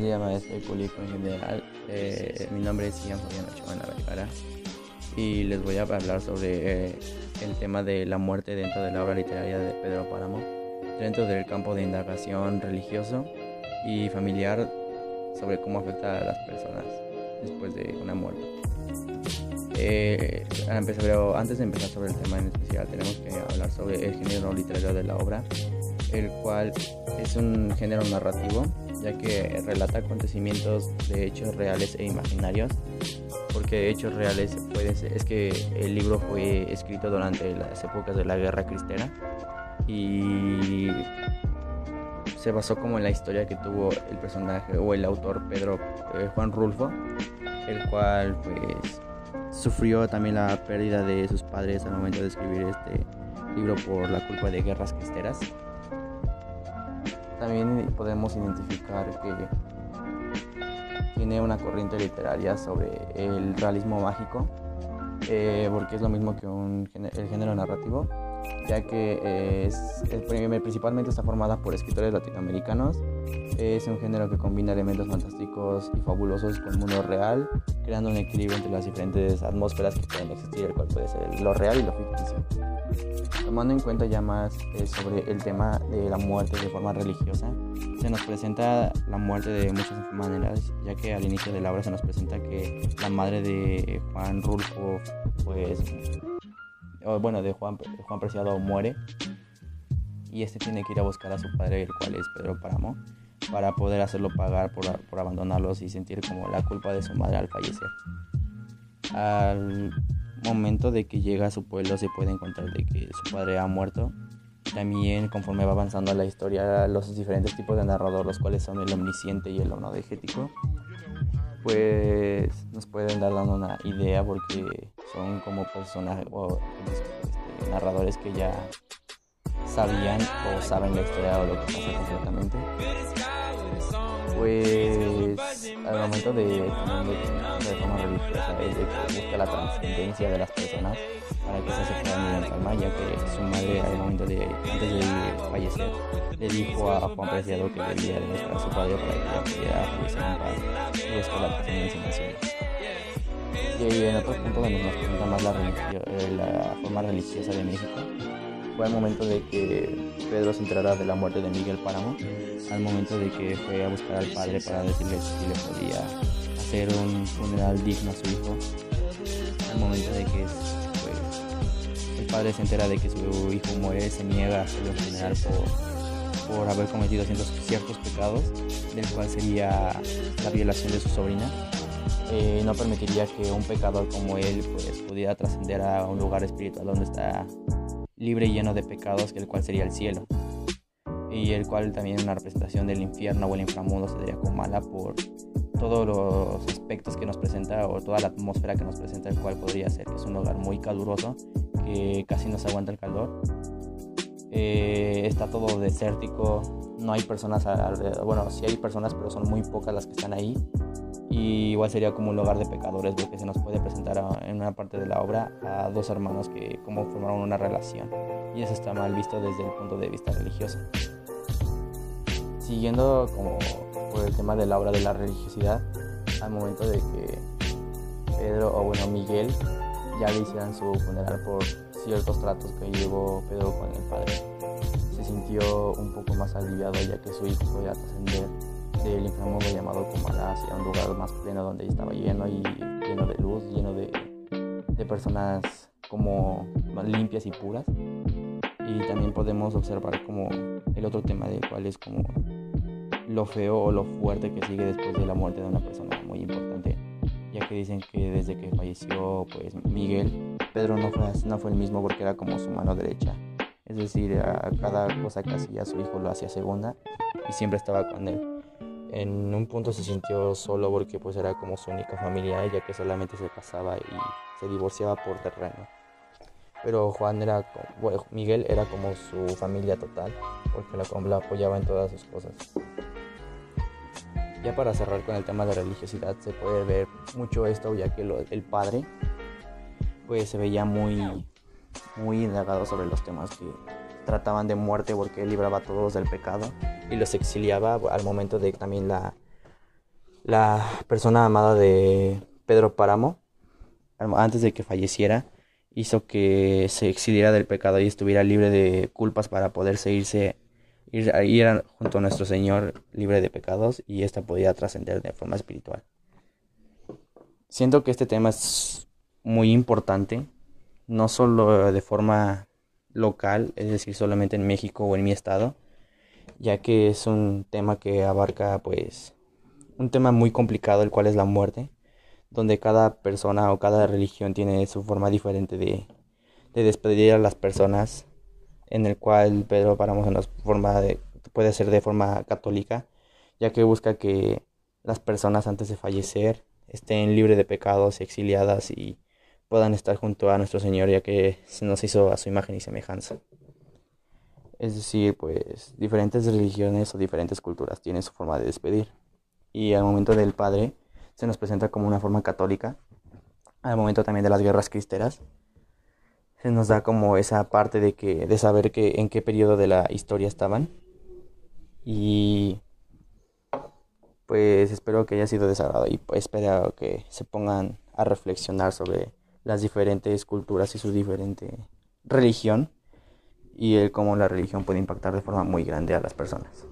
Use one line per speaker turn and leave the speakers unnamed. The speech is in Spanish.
Buenos días, maestro y público en general. Eh, mi nombre es Ian Fabián Ochoa Vergara y les voy a hablar sobre eh, el tema de la muerte dentro de la obra literaria de Pedro Páramo, dentro del campo de indagación religioso y familiar sobre cómo afecta a las personas después de una muerte. Eh, pero antes de empezar sobre el tema en especial, tenemos que hablar sobre el género literario de la obra, el cual es un género narrativo ya que relata acontecimientos de hechos reales e imaginarios, porque hechos reales puede ser, es que el libro fue escrito durante las épocas de la Guerra Cristera y se basó como en la historia que tuvo el personaje o el autor Pedro eh, Juan Rulfo, el cual pues sufrió también la pérdida de sus padres al momento de escribir este libro por la culpa de guerras cristeras. También podemos identificar que tiene una corriente literaria sobre el realismo mágico, eh, porque es lo mismo que el género narrativo, ya que eh, es, principalmente está formada por escritores latinoamericanos. Es un género que combina elementos fantásticos y fabulosos con el mundo real, creando un equilibrio entre las diferentes atmósferas que pueden existir, el cual puede ser lo real y lo ficticio. Tomando en cuenta ya más eh, sobre el tema de la muerte de forma religiosa, se nos presenta la muerte de muchas maneras, ya que al inicio de la obra se nos presenta que la madre de Juan Rulfo, pues, bueno, de Juan, Juan Preciado muere y este tiene que ir a buscar a su padre, el cual es Pedro Páramo, para poder hacerlo pagar por, por abandonarlos y sentir como la culpa de su madre al fallecer. Al momento de que llega a su pueblo se puede encontrar de que su padre ha muerto. También conforme va avanzando la historia, los diferentes tipos de narrador, los cuales son el omnisciente y el onodegético, pues nos pueden dar una idea porque son como personajes o este, narradores que ya sabían o saben la historia o lo que pasa completamente pues al momento de de forma religiosa es de que busca la trascendencia de las personas para que se acepten en alma ya que su madre al momento de antes de fallecer le dijo a Juan Preciado que debía demostrar a su padre para que ella pudiera fallecer en paz y buscar la trascendencia nacional y en otro punto donde nos presenta más la, eh, la forma religiosa de México fue al momento de que Pedro se enterara de la muerte de Miguel Páramo, al momento de que fue a buscar al padre para decirle si le podía hacer un funeral digno a su hijo, al momento de que pues, el padre se entera de que su hijo muere, se niega a hacer un funeral por, por haber cometido ciertos pecados, del cual sería la violación de su sobrina. Eh, no permitiría que un pecador como él pues, pudiera trascender a un lugar espiritual donde está libre y lleno de pecados, el cual sería el cielo, y el cual también una representación del infierno o el inframundo sería como mala por todos los aspectos que nos presenta o toda la atmósfera que nos presenta, el cual podría ser que es un lugar muy caluroso, que casi no se aguanta el calor. Eh, está todo desértico, no hay personas alrededor, bueno, sí hay personas, pero son muy pocas las que están ahí y igual sería como un lugar de pecadores lo que se nos puede presentar en una parte de la obra a dos hermanos que como formaron una relación. Y eso está mal visto desde el punto de vista religioso. Siguiendo como por el tema de la obra de la religiosidad al momento de que Pedro o bueno Miguel ya le hicieran su funeral por ciertos tratos que llevó Pedro con el padre se sintió un poco más aliviado ya que su hijo podía trascender del inframundo llamado Comala hacia un lugar más pleno donde estaba lleno y lleno de luz, lleno de, de personas como limpias y puras. Y también podemos observar como el otro tema de cuál es como lo feo o lo fuerte que sigue después de la muerte de una persona muy importante, ya que dicen que desde que falleció pues Miguel, Pedro no fue, no fue el mismo porque era como su mano derecha. Es decir, a cada cosa que hacía su hijo lo hacía segunda y siempre estaba con él en un punto se sintió solo porque pues era como su única familia, ella que solamente se casaba y se divorciaba por terreno. Pero Juan era, Miguel era como su familia total, porque la, la apoyaba en todas sus cosas. Ya para cerrar con el tema de religiosidad, se puede ver mucho esto, ya que el padre pues se veía muy, muy indagado sobre los temas que trataban de muerte porque libraba a todos del pecado y los exiliaba al momento de también la, la persona amada de Pedro Páramo, antes de que falleciera, hizo que se exiliara del pecado y estuviera libre de culpas para poder seguirse ir, ir junto a nuestro Señor libre de pecados y ésta podía trascender de forma espiritual. Siento que este tema es muy importante, no solo de forma local, es decir, solamente en México o en mi estado, ya que es un tema que abarca pues un tema muy complicado, el cual es la muerte, donde cada persona o cada religión tiene su forma diferente de, de despedir a las personas, en el cual Pedro paramos en la forma de, puede ser de forma católica, ya que busca que las personas antes de fallecer estén libres de pecados, exiliadas y puedan estar junto a nuestro Señor, ya que se nos hizo a su imagen y semejanza. Es decir, pues diferentes religiones o diferentes culturas tienen su forma de despedir. Y al momento del Padre se nos presenta como una forma católica. Al momento también de las guerras cristeras se nos da como esa parte de que de saber que en qué periodo de la historia estaban. Y pues espero que haya sido desagrado y pues espero que se pongan a reflexionar sobre las diferentes culturas y su diferente religión y el cómo la religión puede impactar de forma muy grande a las personas.